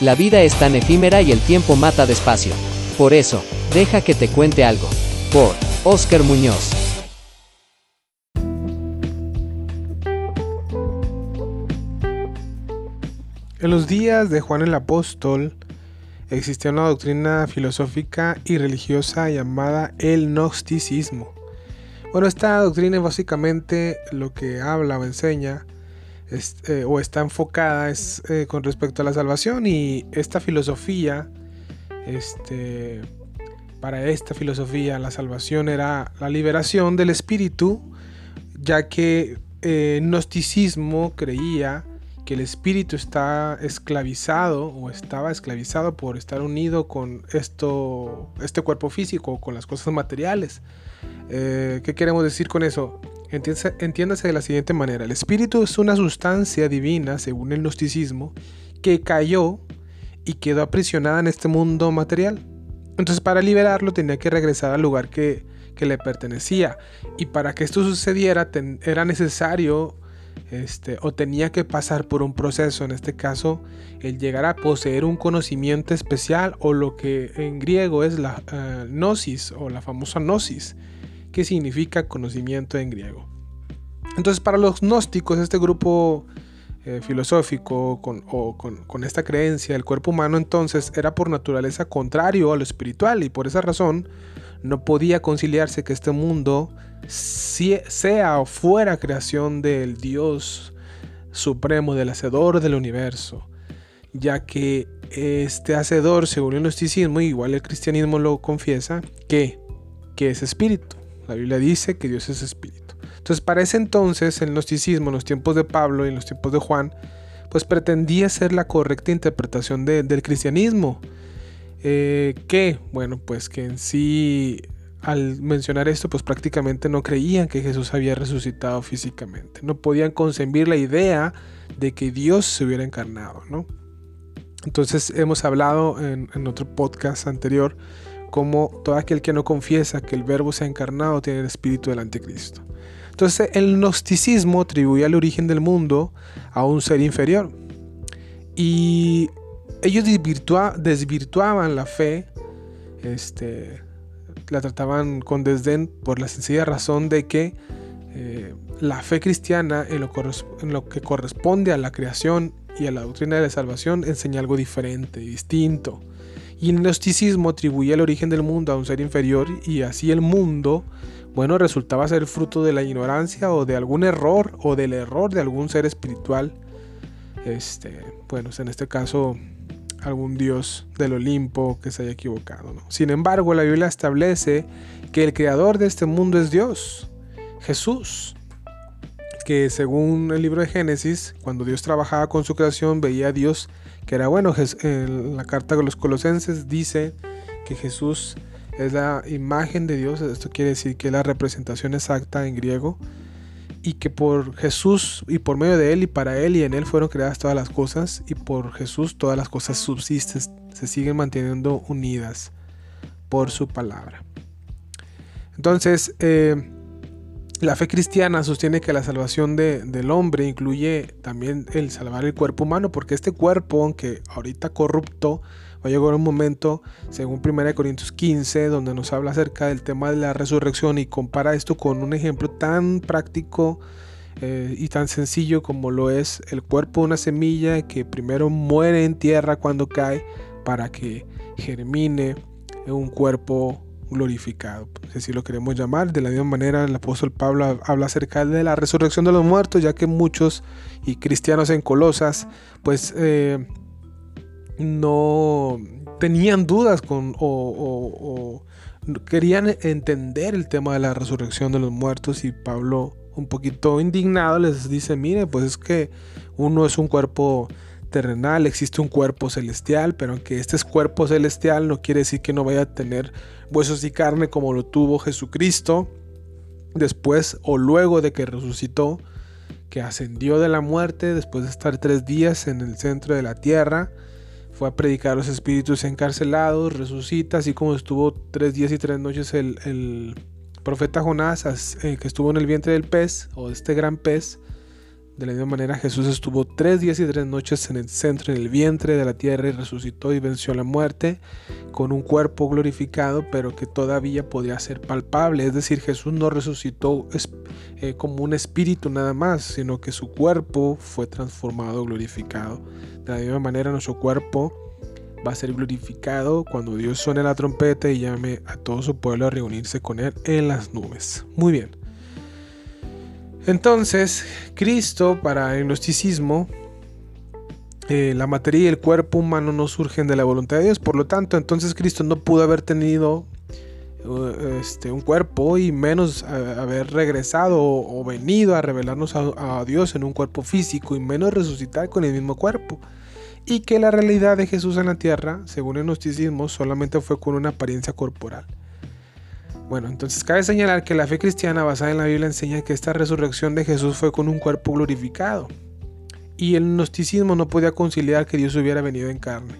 La vida es tan efímera y el tiempo mata despacio. Por eso, deja que te cuente algo. Por Oscar Muñoz. En los días de Juan el Apóstol existía una doctrina filosófica y religiosa llamada el gnosticismo. Bueno, esta doctrina básicamente lo que habla o enseña eh, o está enfocada es eh, con respecto a la salvación y esta filosofía, este, para esta filosofía la salvación era la liberación del espíritu, ya que el eh, gnosticismo creía que el espíritu está esclavizado o estaba esclavizado por estar unido con esto, este cuerpo físico, con las cosas materiales. ¿Qué queremos decir con eso? Entiéndase, de la siguiente manera. El espíritu es una sustancia divina, según el gnosticismo, que cayó y quedó aprisionada en este mundo material. Entonces para liberarlo tenía que regresar al lugar que, le pertenecía. Y para que esto sucediera era necesario este, o tenía que pasar por un proceso, en este caso, el llegar a poseer un conocimiento especial o lo que en griego es la uh, gnosis o la famosa gnosis qué significa conocimiento en griego. Entonces para los gnósticos, este grupo eh, filosófico con, o con, esta creencia, el cuerpo humano entonces era por naturaleza contrario a lo espiritual y por esa razón no podía conciliarse que este mundo sea o fuera creación del Dios supremo, del hacedor del universo, ya que este hacedor, según el gnosticismo, igual el cristianismo lo confiesa, que, que es espíritu. La Biblia dice que Dios es espíritu. Entonces, para ese entonces, el gnosticismo, en los tiempos de Pablo y en los tiempos de Juan, pues pretendía ser la correcta interpretación del cristianismo. Eh, que, bueno, pues que en sí, al mencionar esto, pues prácticamente no creían que Jesús había resucitado físicamente. No podían concebir la idea de que Dios se hubiera encarnado, ¿no? Entonces hemos hablado en, en otro podcast anterior como todo aquel que no confiesa que el verbo se ha encarnado tiene el espíritu del anticristo. Entonces el gnosticismo atribuía el origen del mundo a un ser inferior. Y ellos desvirtuaban la fe, este, la trataban con desdén por la sencilla razón de que eh, la fe cristiana en lo, en lo que corresponde a la creación y a la doctrina de la salvación enseña algo diferente, distinto. Y el gnosticismo atribuía el origen del mundo a un ser inferior y así el mundo, bueno, resultaba ser fruto de la ignorancia o de algún error o del error de algún ser espiritual. Este, bueno, en este caso algún dios del Olimpo que se haya equivocado. Sin embargo, la Biblia establece que el creador de este mundo es Dios, Jesús, que según el libro de Génesis, cuando Dios trabajaba con su creación, veía a Dios que era bueno. En la carta de los colosenses dice que Jesús es la imagen de Dios, esto quiere decir que es la representación exacta en griego, y que por Jesús y por medio de Él y para Él y en Él fueron creadas todas las cosas, y por Jesús todas las cosas subsisten, se siguen manteniendo unidas por su palabra. Entonces, eh, la fe cristiana sostiene que la salvación del hombre incluye también el salvar el cuerpo humano, porque este cuerpo, aunque ahorita corrupto, va a llegar un momento, según 1 Corintios 15, donde nos habla acerca del tema de la resurrección y compara esto con un ejemplo tan práctico eh, y tan sencillo como lo es el cuerpo de una semilla que primero muere en tierra cuando cae para que germine en un cuerpo glorificado, si así lo queremos llamar. De la misma manera, el apóstol Pablo habla acerca de la resurrección de los muertos, ya que muchos y cristianos en Colosas, pues eh, no tenían dudas con o, querían entender el tema de la resurrección de los muertos y Pablo un poquito indignado les dice, mire, pues es que uno es un cuerpo terrenal, existe un cuerpo celestial, pero aunque este es cuerpo celestial no quiere decir que no vaya a tener huesos y carne como lo tuvo Jesucristo después o luego de que resucitó, que ascendió de la muerte después de estar tres días en el centro de la tierra, fue a predicar a los espíritus encarcelados, resucita, así como estuvo tres días y tres noches el, profeta Jonás, eh, que estuvo en el vientre del pez, o de este gran pez, De la misma manera Jesús estuvo tres días y tres noches en el centro, en el vientre de la tierra y resucitó y venció la muerte con un cuerpo glorificado, pero que todavía podría ser palpable. Es decir, Jesús no resucitó eh, como un espíritu nada más, sino que su cuerpo fue transformado, glorificado. De la misma manera nuestro cuerpo va a ser glorificado cuando Dios suene la trompeta y llame a todo su pueblo a reunirse con él en las nubes. Muy bien. Entonces, Cristo para el gnosticismo, eh, la materia y el cuerpo humano no surgen de la voluntad de Dios, por lo tanto, entonces Cristo no pudo haber tenido uh, este, un cuerpo y menos haber regresado o, venido a revelarnos a, a Dios en un cuerpo físico y menos resucitar con el mismo cuerpo y que la realidad de Jesús en la tierra, según el gnosticismo, solamente fue con una apariencia corporal. Bueno, entonces cabe señalar que la fe cristiana basada en la Biblia enseña que esta resurrección de Jesús fue con un cuerpo glorificado. Y el gnosticismo no podía conciliar que Dios hubiera venido en carne.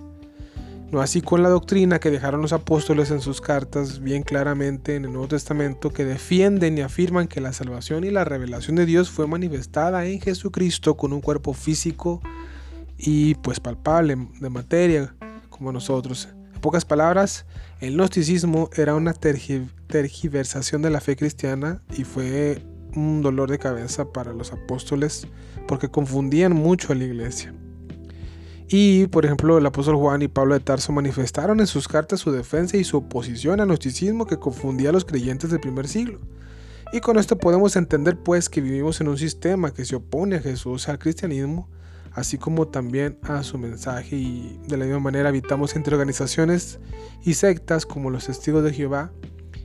No así con la doctrina que dejaron los apóstoles en sus cartas bien claramente en el Nuevo Testamento que defienden y afirman que la salvación y la revelación de Dios fue manifestada en Jesucristo con un cuerpo físico y pues palpable de materia como nosotros. En pocas palabras, el gnosticismo era una tergiversación de la fe cristiana y fue un dolor de cabeza para los apóstoles porque confundían mucho a la iglesia. Y, por ejemplo, el apóstol Juan y Pablo de Tarso manifestaron en sus cartas su defensa y su oposición al gnosticismo que confundía a los creyentes del primer siglo. Y con esto podemos entender pues que vivimos en un sistema que se opone a Jesús, al cristianismo, así como también a su mensaje y de la misma manera habitamos entre organizaciones y sectas como los testigos de Jehová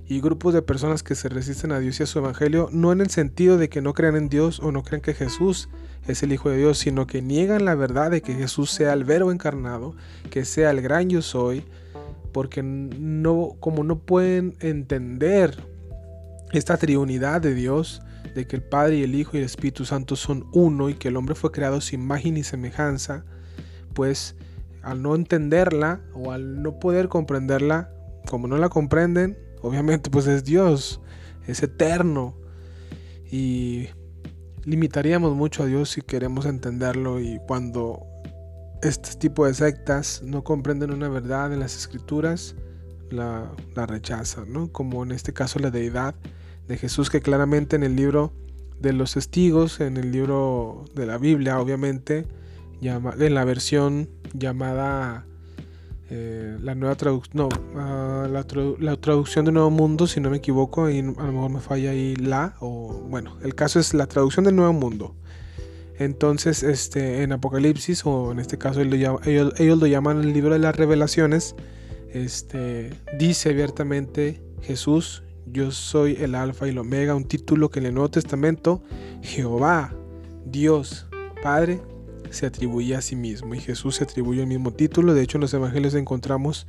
y grupos de personas que se resisten a Dios y a su evangelio, no en el sentido de que no crean en Dios o no crean que Jesús es el Hijo de Dios, sino que niegan la verdad de que Jesús sea el verbo encarnado, que sea el gran yo soy, porque no como no pueden entender esta triunidad de Dios, de que el Padre y el Hijo y el Espíritu Santo son uno y que el hombre fue creado sin imagen y semejanza, pues al no entenderla o al no poder comprenderla, como no la comprenden, obviamente pues es Dios, es eterno y limitaríamos mucho a Dios si queremos entenderlo y cuando este tipo de sectas no comprenden una verdad en las escrituras, la, la rechazan, ¿no? Como en este caso la deidad de Jesús que claramente en el libro de los testigos, en el libro de la Biblia, obviamente, en la versión llamada eh, la nueva traducción, no, ah, la, traducción de Nuevo Mundo, si no me equivoco, y a lo mejor me falla ahí la, o bueno, el caso es la traducción del Nuevo Mundo. Entonces, este, en Apocalipsis, o en este caso ellos, ellos, lo llaman el libro de las revelaciones, este, dice abiertamente Jesús, yo soy el alfa y el omega, un título que en el Nuevo Testamento Jehová, Dios, Padre, se atribuye a sí mismo y Jesús se atribuye el mismo título. De hecho, en los evangelios encontramos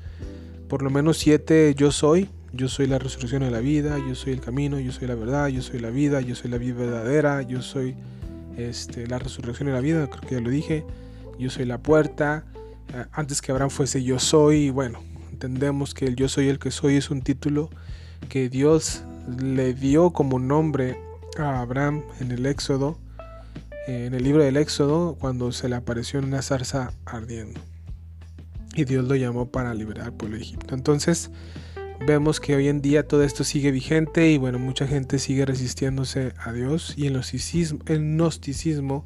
por lo menos siete yo soy. Yo soy la resurrección de la vida, yo soy el camino, yo soy la verdad, yo soy la vida, yo soy la vida verdadera, yo soy este, la resurrección de la vida, creo que ya lo dije, yo soy la puerta, eh, antes que Abraham fuese yo soy, bueno, entendemos que el yo soy el que soy es un título que Dios le dio como nombre a Abraham en el Éxodo, eh, en el libro del Éxodo, cuando se le apareció en una zarza ardiendo. Y Dios lo llamó para liberar al pueblo de Egipto. Entonces, vemos que hoy en día todo esto sigue vigente y bueno, mucha gente sigue resistiéndose a Dios y el gnosticismo, el gnosticismo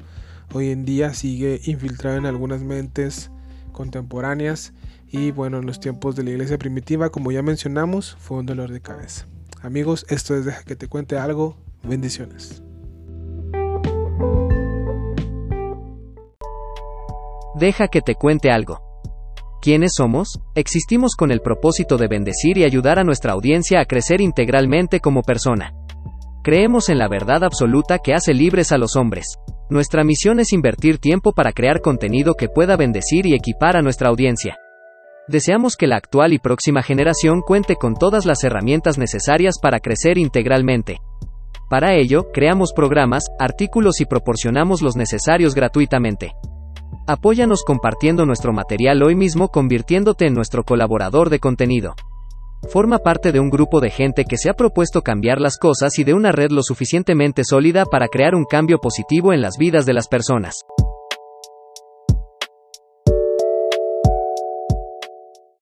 hoy en día sigue infiltrado en algunas mentes contemporáneas y bueno, en los tiempos de la iglesia primitiva, como ya mencionamos, fue un dolor de cabeza. Amigos, esto es Deja que te cuente algo. Bendiciones. Deja que te cuente algo. ¿Quiénes somos? Existimos con el propósito de bendecir y ayudar a nuestra audiencia a crecer integralmente como persona. Creemos en la verdad absoluta que hace libres a los hombres. Nuestra misión es invertir tiempo para crear contenido que pueda bendecir y equipar a nuestra audiencia. Deseamos que la actual y próxima generación cuente con todas las herramientas necesarias para crecer integralmente. Para ello, creamos programas, artículos y proporcionamos los necesarios gratuitamente. Apóyanos compartiendo nuestro material hoy mismo convirtiéndote en nuestro colaborador de contenido. Forma parte de un grupo de gente que se ha propuesto cambiar las cosas y de una red lo suficientemente sólida para crear un cambio positivo en las vidas de las personas.